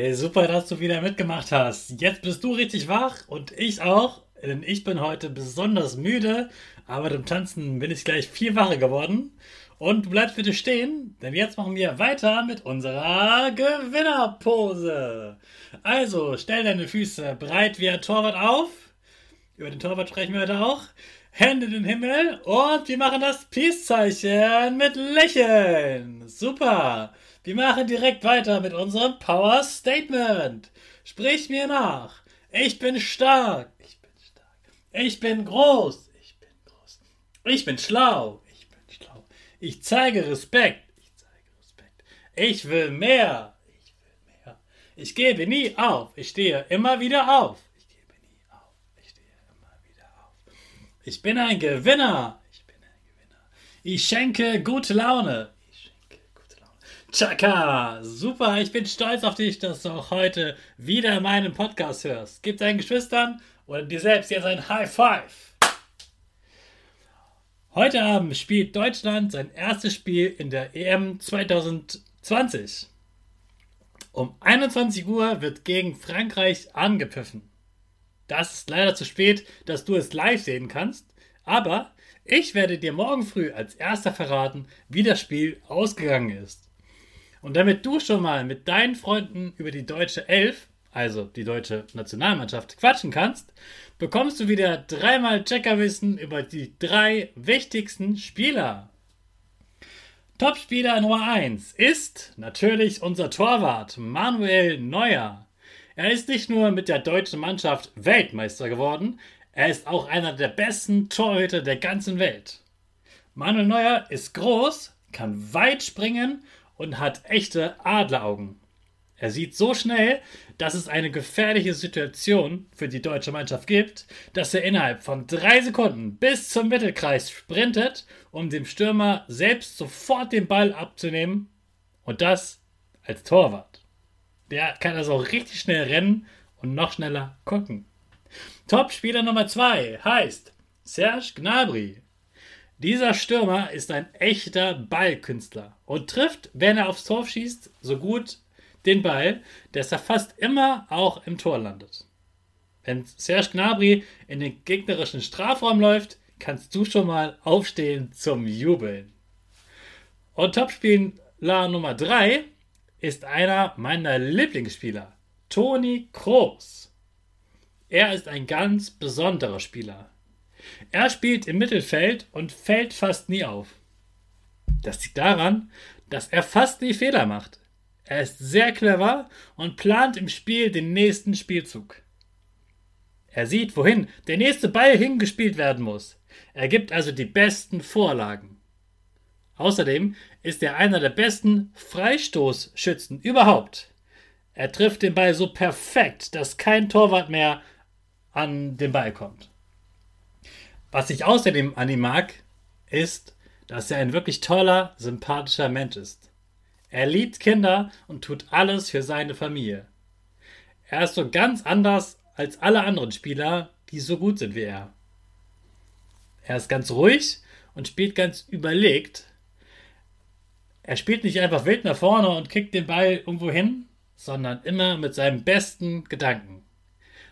Hey, super, dass du wieder mitgemacht hast. Jetzt bist du richtig wach und ich auch, denn ich bin heute besonders müde, aber dem Tanzen bin ich gleich viel wacher geworden. Und du bleibst bitte stehen, denn jetzt machen wir weiter mit unserer Gewinnerpose. Also, stell deine Füße breit wie ein Torwart auf. Über den Torwart sprechen wir heute auch. Hände in den Himmel und wir machen das Peace-Zeichen mit Lächeln. Super. Wir machen direkt weiter mit unserem Power Statement. Sprich mir nach. Ich bin stark. Ich bin stark. Ich bin groß. Ich bin groß. Ich bin schlau. Ich bin schlau. Ich zeige Respekt. Ich zeige Respekt. Ich will mehr. Ich will mehr. Ich gebe nie auf. Ich stehe immer wieder auf. Ich gebe nie auf. Ich stehe immer wieder auf. Ich bin ein Gewinner. Ich bin ein Gewinner. Ich schenke gute Laune. Ich schenke gute Laune. Chaka! Super, ich bin stolz auf dich, dass du auch heute wieder meinen Podcast hörst. Gib deinen Geschwistern oder dir selbst jetzt ein High Five. Heute Abend spielt Deutschland sein erstes Spiel in der EM 2020. Um 21 Uhr wird gegen Frankreich angepfiffen. Das ist leider zu spät, dass du es live sehen kannst, aber ich werde dir morgen früh als erster verraten, wie das Spiel ausgegangen ist. Und damit du schon mal mit deinen Freunden über die deutsche Elf, also die deutsche Nationalmannschaft, quatschen kannst, bekommst du wieder dreimal Checkerwissen über die drei wichtigsten Spieler. Topspieler Nummer 1 ist natürlich unser Torwart Manuel Neuer. Er ist nicht nur mit der deutschen Mannschaft Weltmeister geworden, er ist auch einer der besten Torhüter der ganzen Welt. Manuel Neuer ist groß, kann weit springen und hat echte Adleraugen. Er sieht so schnell, dass es eine gefährliche Situation für die deutsche Mannschaft gibt, dass er innerhalb von drei Sekunden bis zum Mittelkreis sprintet, um dem Stürmer selbst sofort den Ball abzunehmen und das als Torwart. Der kann also richtig schnell rennen und noch schneller gucken. Topspieler Nummer 2 heißt Serge Gnabry. Dieser Stürmer ist ein echter Ballkünstler und trifft, wenn er aufs Tor schießt, so gut den Ball, dass er fast immer auch im Tor landet. Wenn Serge Gnabry in den gegnerischen Strafraum läuft, kannst du schon mal aufstehen zum Jubeln. Und Topspieler Nummer 3 ist einer meiner Lieblingsspieler, Toni Kroos. Er ist ein ganz besonderer Spieler. Er spielt im Mittelfeld und fällt fast nie auf. Das liegt daran, dass er fast nie Fehler macht. Er ist sehr clever und plant im Spiel den nächsten Spielzug. Er sieht, wohin der nächste Ball hingespielt werden muss. Er gibt also die besten Vorlagen. Außerdem ist er einer der besten Freistoßschützen überhaupt. Er trifft den Ball so perfekt, dass kein Torwart mehr an den Ball kommt. Was ich außerdem an ihm mag, ist, dass er ein wirklich toller, sympathischer Mensch ist. Er liebt Kinder und tut alles für seine Familie. Er ist so ganz anders als alle anderen Spieler, die so gut sind wie er. Er ist ganz ruhig und spielt ganz überlegt. Er spielt nicht einfach wild nach vorne und kickt den Ball irgendwo hin, sondern immer mit seinem besten Gedanken.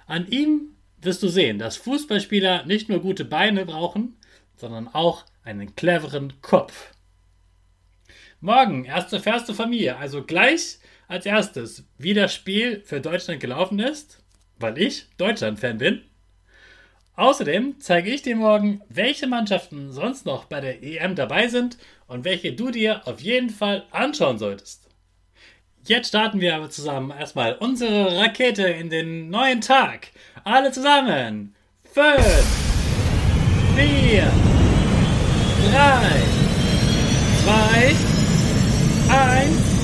An ihm wirst du sehen, dass Fußballspieler nicht nur gute Beine brauchen, sondern auch einen cleveren Kopf. Morgen erste erste Familie, also gleich als erstes, wie das Spiel für Deutschland gelaufen ist, weil ich Deutschland-Fan bin. Außerdem zeige ich dir morgen, welche Mannschaften sonst noch bei der EM dabei sind und welche du dir auf jeden Fall anschauen solltest. Jetzt starten wir aber zusammen erstmal unsere Rakete in den neuen Tag. Alle zusammen. Fünf, vier, drei, zwei, eins, go, go, go!